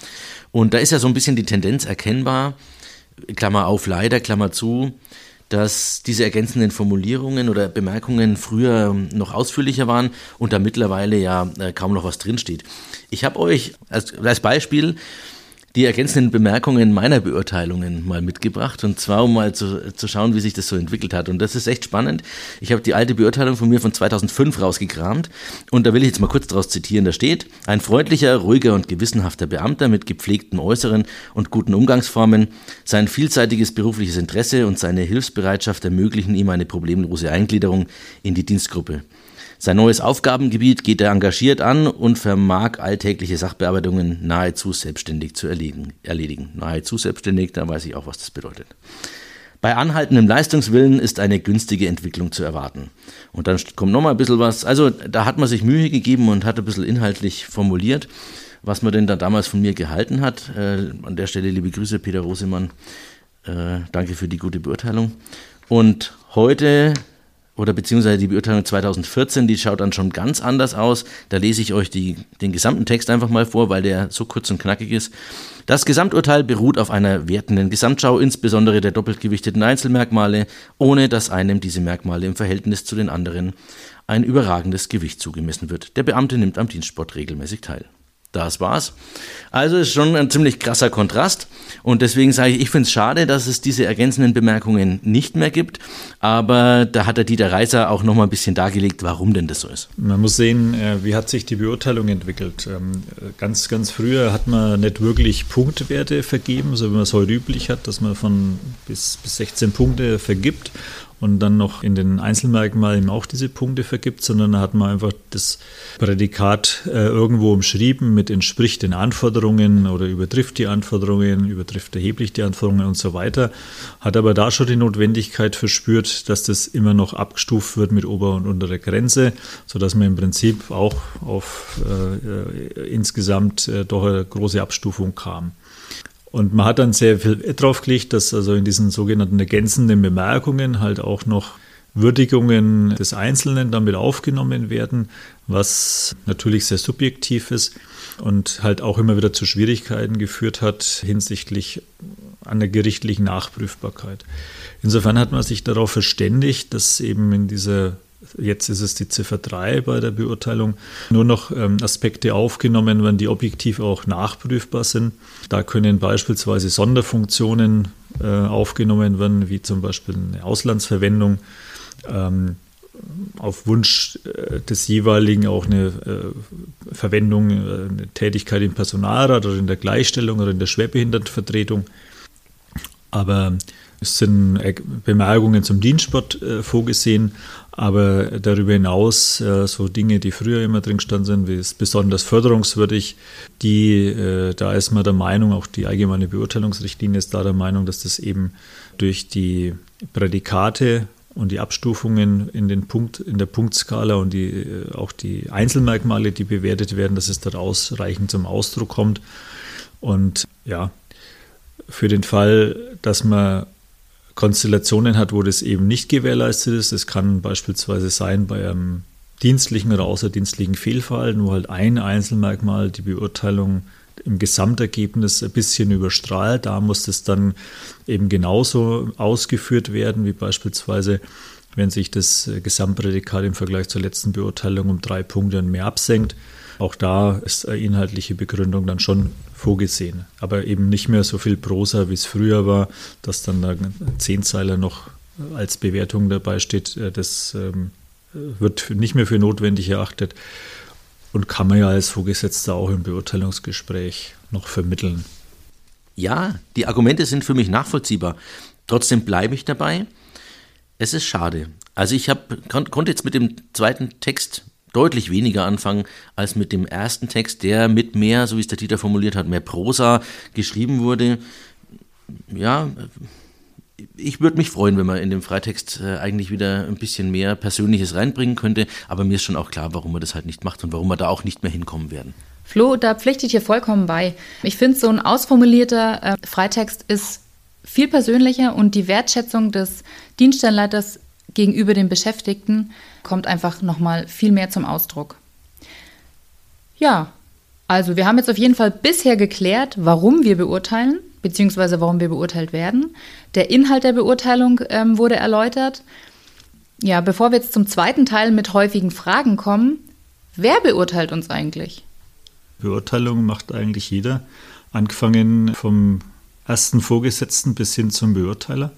Und da ist ja so ein bisschen die Tendenz erkennbar, Klammer auf leider, Klammer zu, dass diese ergänzenden Formulierungen oder Bemerkungen früher noch ausführlicher waren und da mittlerweile ja äh, kaum noch was drinsteht. Ich habe euch als, als Beispiel die ergänzenden Bemerkungen meiner Beurteilungen mal mitgebracht und zwar um mal zu, zu schauen, wie sich das so entwickelt hat. Und das ist echt spannend. Ich habe die alte Beurteilung von mir von 2005 rausgekramt und da will ich jetzt mal kurz daraus zitieren. Da steht, ein freundlicher, ruhiger und gewissenhafter Beamter mit gepflegtem Äußeren und guten Umgangsformen, sein vielseitiges berufliches Interesse und seine Hilfsbereitschaft ermöglichen ihm eine problemlose Eingliederung in die Dienstgruppe. Sein neues Aufgabengebiet geht er engagiert an und vermag alltägliche Sachbearbeitungen nahezu selbstständig zu erledigen. erledigen. Nahezu selbstständig, da weiß ich auch, was das bedeutet. Bei anhaltendem Leistungswillen ist eine günstige Entwicklung zu erwarten. Und dann kommt nochmal ein bisschen was. Also da hat man sich Mühe gegeben und hat ein bisschen inhaltlich formuliert, was man denn da damals von mir gehalten hat. Äh, an der Stelle liebe Grüße, Peter Rosemann. Äh, danke für die gute Beurteilung. Und heute oder beziehungsweise die Beurteilung 2014, die schaut dann schon ganz anders aus. Da lese ich euch die, den gesamten Text einfach mal vor, weil der so kurz und knackig ist. Das Gesamturteil beruht auf einer wertenden Gesamtschau, insbesondere der doppelt gewichteten Einzelmerkmale, ohne dass einem diese Merkmale im Verhältnis zu den anderen ein überragendes Gewicht zugemessen wird. Der Beamte nimmt am Dienstsport regelmäßig teil. Das war's. Also ist schon ein ziemlich krasser Kontrast. Und deswegen sage ich, ich finde es schade, dass es diese ergänzenden Bemerkungen nicht mehr gibt. Aber da hat der Dieter Reiser auch nochmal ein bisschen dargelegt, warum denn das so ist. Man muss sehen, äh, wie hat sich die Beurteilung entwickelt. Ähm, ganz, ganz früher hat man nicht wirklich Punktwerte vergeben, so wie man es heute üblich hat, dass man von bis, bis 16 Punkte vergibt und dann noch in den Einzelmerkmalen auch diese Punkte vergibt, sondern da hat man einfach das Prädikat äh, irgendwo umschrieben mit entspricht den Anforderungen oder übertrifft die Anforderungen, übertrifft erheblich die Anforderungen und so weiter. Hat aber da schon die Notwendigkeit verspürt, dass das immer noch abgestuft wird mit Ober- und unterer Grenze, sodass man im Prinzip auch auf äh, äh insgesamt äh, doch eine große Abstufung kam. Und man hat dann sehr viel drauf gelegt, dass also in diesen sogenannten ergänzenden Bemerkungen halt auch noch Würdigungen des Einzelnen damit aufgenommen werden, was natürlich sehr subjektiv ist und halt auch immer wieder zu Schwierigkeiten geführt hat hinsichtlich der gerichtlichen Nachprüfbarkeit. Insofern hat man sich darauf verständigt, dass eben in dieser Jetzt ist es die Ziffer 3 bei der Beurteilung. Nur noch ähm, Aspekte aufgenommen werden, die objektiv auch nachprüfbar sind. Da können beispielsweise Sonderfunktionen äh, aufgenommen werden, wie zum Beispiel eine Auslandsverwendung. Ähm, auf Wunsch äh, des jeweiligen auch eine äh, Verwendung, eine Tätigkeit im Personalrat oder in der Gleichstellung oder in der Schwerbehindertenvertretung. Aber es sind Bemerkungen zum Dienstsport vorgesehen, aber darüber hinaus äh, so Dinge, die früher immer drin gestanden sind, wie es besonders förderungswürdig, die, äh, da ist man der Meinung, auch die allgemeine Beurteilungsrichtlinie ist da der Meinung, dass das eben durch die Prädikate und die Abstufungen in, den Punkt, in der Punktskala und die, äh, auch die Einzelmerkmale, die bewertet werden, dass es dort ausreichend zum Ausdruck kommt. Und ja, für den Fall, dass man Konstellationen hat, wo das eben nicht gewährleistet ist. Das kann beispielsweise sein bei einem dienstlichen oder außerdienstlichen Fehlverhalten, wo halt ein Einzelmerkmal die Beurteilung im Gesamtergebnis ein bisschen überstrahlt. Da muss es dann eben genauso ausgeführt werden, wie beispielsweise, wenn sich das Gesamtprädikat im Vergleich zur letzten Beurteilung um drei Punkte und mehr absenkt. Auch da ist eine inhaltliche Begründung dann schon vorgesehen. Aber eben nicht mehr so viel Prosa, wie es früher war, dass dann da Zehnzeiler noch als Bewertung dabei steht. Äh, das ähm, wird nicht mehr für notwendig erachtet und kann man ja als Vorgesetzter auch im Beurteilungsgespräch noch vermitteln. Ja, die Argumente sind für mich nachvollziehbar. Trotzdem bleibe ich dabei. Es ist schade. Also ich hab, konnte jetzt mit dem zweiten Text deutlich weniger anfangen als mit dem ersten Text, der mit mehr, so wie es der Dieter formuliert hat, mehr Prosa geschrieben wurde. Ja, ich würde mich freuen, wenn man in dem Freitext äh, eigentlich wieder ein bisschen mehr Persönliches reinbringen könnte, aber mir ist schon auch klar, warum man das halt nicht macht und warum wir da auch nicht mehr hinkommen werden. Flo, da pflichte ich dir vollkommen bei. Ich finde, so ein ausformulierter äh, Freitext ist viel persönlicher und die Wertschätzung des Dienststellenleiters gegenüber den Beschäftigten kommt einfach nochmal viel mehr zum Ausdruck. Ja, also wir haben jetzt auf jeden Fall bisher geklärt, warum wir beurteilen, beziehungsweise warum wir beurteilt werden. Der Inhalt der Beurteilung ähm, wurde erläutert. Ja, bevor wir jetzt zum zweiten Teil mit häufigen Fragen kommen, wer beurteilt uns eigentlich? Beurteilung macht eigentlich jeder, angefangen vom ersten Vorgesetzten bis hin zum Beurteiler.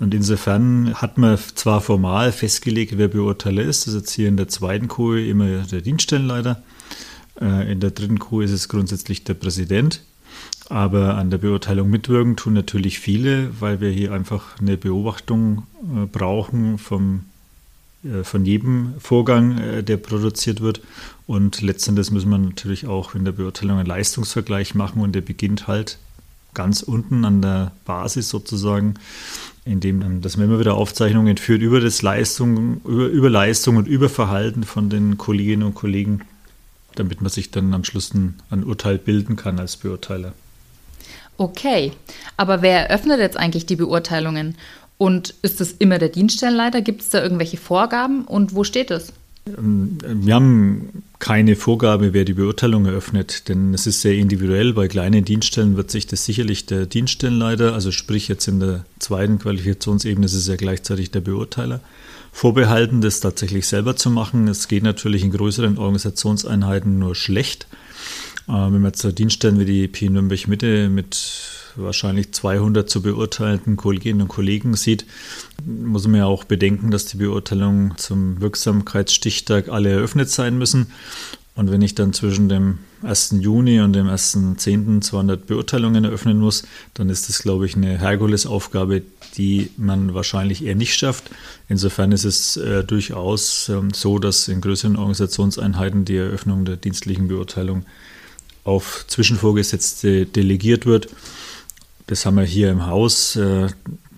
Und insofern hat man zwar formal festgelegt, wer Beurteiler ist, das ist jetzt hier in der zweiten Kuh immer der Dienststellenleiter, äh, in der dritten Kuh ist es grundsätzlich der Präsident. Aber an der Beurteilung mitwirken tun natürlich viele, weil wir hier einfach eine Beobachtung äh, brauchen vom, äh, von jedem Vorgang, der produziert wird. Und letztendlich muss man natürlich auch in der Beurteilung einen Leistungsvergleich machen und der beginnt halt ganz unten an der Basis sozusagen in dem dann, dass man immer wieder Aufzeichnungen führt über das Leistung, über, über Leistung und über Verhalten von den Kolleginnen und Kollegen, damit man sich dann am Schluss ein, ein Urteil bilden kann als Beurteiler. Okay, aber wer eröffnet jetzt eigentlich die Beurteilungen? Und ist es immer der Dienststellenleiter? Gibt es da irgendwelche Vorgaben und wo steht es? Ähm, wir haben keine Vorgabe, wer die Beurteilung eröffnet, denn es ist sehr individuell. Bei kleinen Dienststellen wird sich das sicherlich der Dienststellenleiter, also sprich jetzt in der zweiten Qualifikationsebene ist es ja gleichzeitig der Beurteiler, vorbehalten, das tatsächlich selber zu machen. Es geht natürlich in größeren Organisationseinheiten nur schlecht. Äh, wenn wir jetzt Dienststellen wie die P Nürnberg Mitte mit wahrscheinlich 200 zu beurteilenden Kolleginnen und Kollegen sieht, muss man ja auch bedenken, dass die Beurteilungen zum Wirksamkeitsstichtag alle eröffnet sein müssen. Und wenn ich dann zwischen dem 1. Juni und dem 1.10. 200 Beurteilungen eröffnen muss, dann ist das, glaube ich, eine Herkulesaufgabe, die man wahrscheinlich eher nicht schafft. Insofern ist es äh, durchaus äh, so, dass in größeren Organisationseinheiten die Eröffnung der dienstlichen Beurteilung auf Zwischenvorgesetzte delegiert wird. Das haben wir hier im Haus. Äh,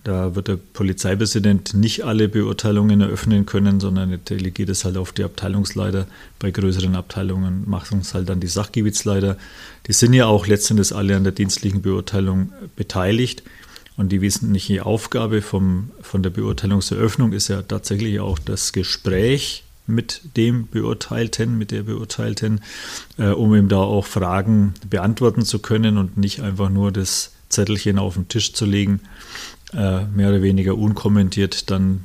da wird der Polizeipräsident nicht alle Beurteilungen eröffnen können, sondern er delegiert es halt auf die Abteilungsleiter. Bei größeren Abteilungen machen es halt dann die Sachgebietsleiter. Die sind ja auch letztendlich alle an der dienstlichen Beurteilung beteiligt. Und die wesentliche Aufgabe vom, von der Beurteilungseröffnung ist ja tatsächlich auch das Gespräch mit dem Beurteilten, mit der Beurteilten, äh, um ihm da auch Fragen beantworten zu können und nicht einfach nur das Zettelchen auf den Tisch zu legen äh, mehr oder weniger unkommentiert dann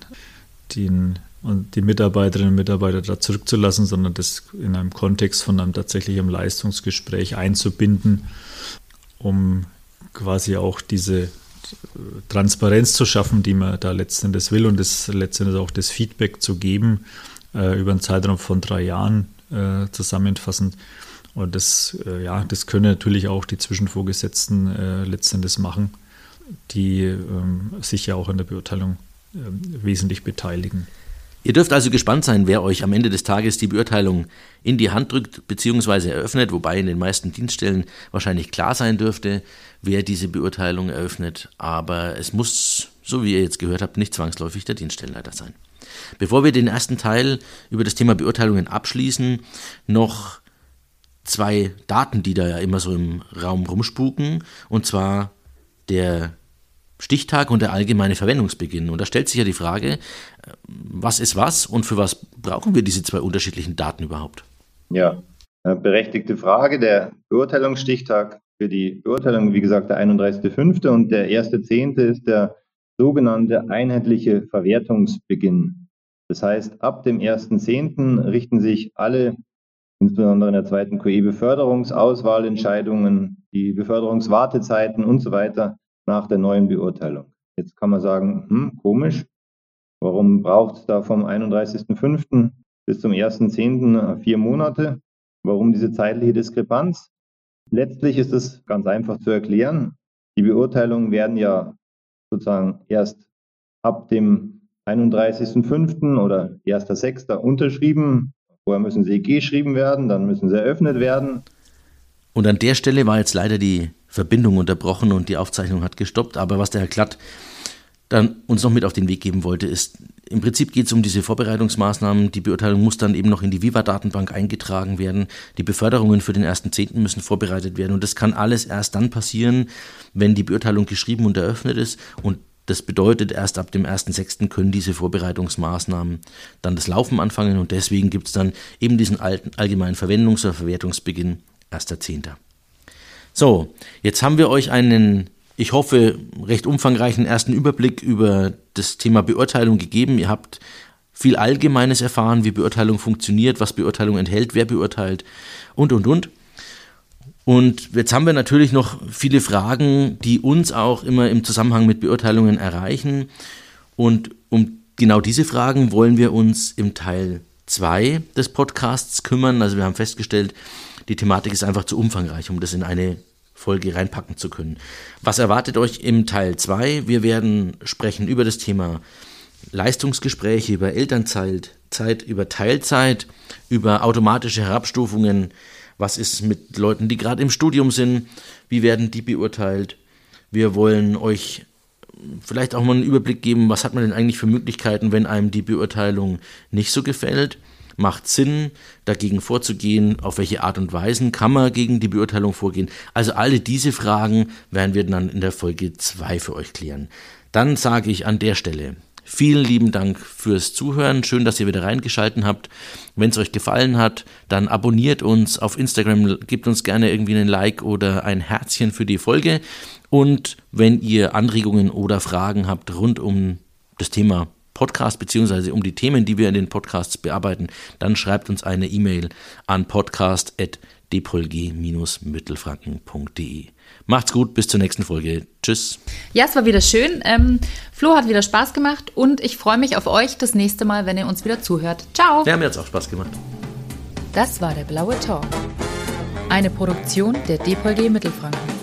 den, und die Mitarbeiterinnen und Mitarbeiter da zurückzulassen, sondern das in einem Kontext von einem tatsächlichen Leistungsgespräch einzubinden, um quasi auch diese Transparenz zu schaffen, die man da letztendlich will und das letztendlich auch das Feedback zu geben äh, über einen Zeitraum von drei Jahren äh, zusammenfassend. Und das, äh, ja, das können natürlich auch die Zwischenvorgesetzten äh, letztendlich machen die ähm, sich ja auch an der Beurteilung äh, wesentlich beteiligen. Ihr dürft also gespannt sein, wer euch am Ende des Tages die Beurteilung in die Hand drückt bzw. eröffnet, wobei in den meisten Dienststellen wahrscheinlich klar sein dürfte, wer diese Beurteilung eröffnet. Aber es muss, so wie ihr jetzt gehört habt, nicht zwangsläufig der Dienststellenleiter sein. Bevor wir den ersten Teil über das Thema Beurteilungen abschließen, noch zwei Daten, die da ja immer so im Raum rumspuken. Und zwar der Stichtag und der allgemeine Verwendungsbeginn. Und da stellt sich ja die Frage, äh, was ist was und für was brauchen wir diese zwei unterschiedlichen Daten überhaupt? Ja, berechtigte Frage. Der Beurteilungsstichtag für die Beurteilung, wie gesagt, der 31.05. und der 1.10. ist der sogenannte einheitliche Verwertungsbeginn. Das heißt, ab dem 1.10. richten sich alle, insbesondere in der zweiten QE, Beförderungsauswahlentscheidungen die Beförderungswartezeiten und so weiter nach der neuen Beurteilung. Jetzt kann man sagen, hm, komisch, warum braucht es da vom 31.05. bis zum 1.10. vier Monate? Warum diese zeitliche Diskrepanz? Letztlich ist es ganz einfach zu erklären. Die Beurteilungen werden ja sozusagen erst ab dem 31.05. oder 1.06. unterschrieben. Vorher müssen sie geschrieben werden, dann müssen sie eröffnet werden. Und an der Stelle war jetzt leider die Verbindung unterbrochen und die Aufzeichnung hat gestoppt. Aber was der Herr Klatt dann uns noch mit auf den Weg geben wollte, ist, im Prinzip geht es um diese Vorbereitungsmaßnahmen. Die Beurteilung muss dann eben noch in die Viva-Datenbank eingetragen werden. Die Beförderungen für den ersten Zehnten müssen vorbereitet werden. Und das kann alles erst dann passieren, wenn die Beurteilung geschrieben und eröffnet ist. Und das bedeutet, erst ab dem 1.6. können diese Vorbereitungsmaßnahmen dann das Laufen anfangen. Und deswegen gibt es dann eben diesen alten, allgemeinen Verwendungs- oder Verwertungsbeginn 1.10. So, jetzt haben wir euch einen, ich hoffe, recht umfangreichen ersten Überblick über das Thema Beurteilung gegeben. Ihr habt viel Allgemeines erfahren, wie Beurteilung funktioniert, was Beurteilung enthält, wer beurteilt und, und, und. Und jetzt haben wir natürlich noch viele Fragen, die uns auch immer im Zusammenhang mit Beurteilungen erreichen. Und um genau diese Fragen wollen wir uns im Teil 2 des Podcasts kümmern. Also wir haben festgestellt, die Thematik ist einfach zu umfangreich, um das in eine Folge reinpacken zu können. Was erwartet euch im Teil 2? Wir werden sprechen über das Thema Leistungsgespräche, über Elternzeit, Zeit, über Teilzeit, über automatische Herabstufungen. Was ist mit Leuten, die gerade im Studium sind? Wie werden die beurteilt? Wir wollen euch vielleicht auch mal einen Überblick geben, was hat man denn eigentlich für Möglichkeiten, wenn einem die Beurteilung nicht so gefällt macht Sinn, dagegen vorzugehen, auf welche Art und Weise kann man gegen die Beurteilung vorgehen. Also alle diese Fragen werden wir dann in der Folge 2 für euch klären. Dann sage ich an der Stelle Vielen lieben Dank fürs Zuhören. Schön, dass ihr wieder reingeschalten habt. Wenn es euch gefallen hat, dann abonniert uns auf Instagram, gebt uns gerne irgendwie einen Like oder ein Herzchen für die Folge. Und wenn ihr Anregungen oder Fragen habt rund um das Thema Podcast beziehungsweise um die Themen, die wir in den Podcasts bearbeiten, dann schreibt uns eine E-Mail an podcast.dpolg-mittelfranken.de. Macht's gut, bis zur nächsten Folge. Tschüss. Ja, es war wieder schön. Ähm, Flo hat wieder Spaß gemacht und ich freue mich auf euch das nächste Mal, wenn ihr uns wieder zuhört. Ciao. Ja, mir hat's auch Spaß gemacht. Das war der Blaue Talk. Eine Produktion der DPolG Mittelfranken.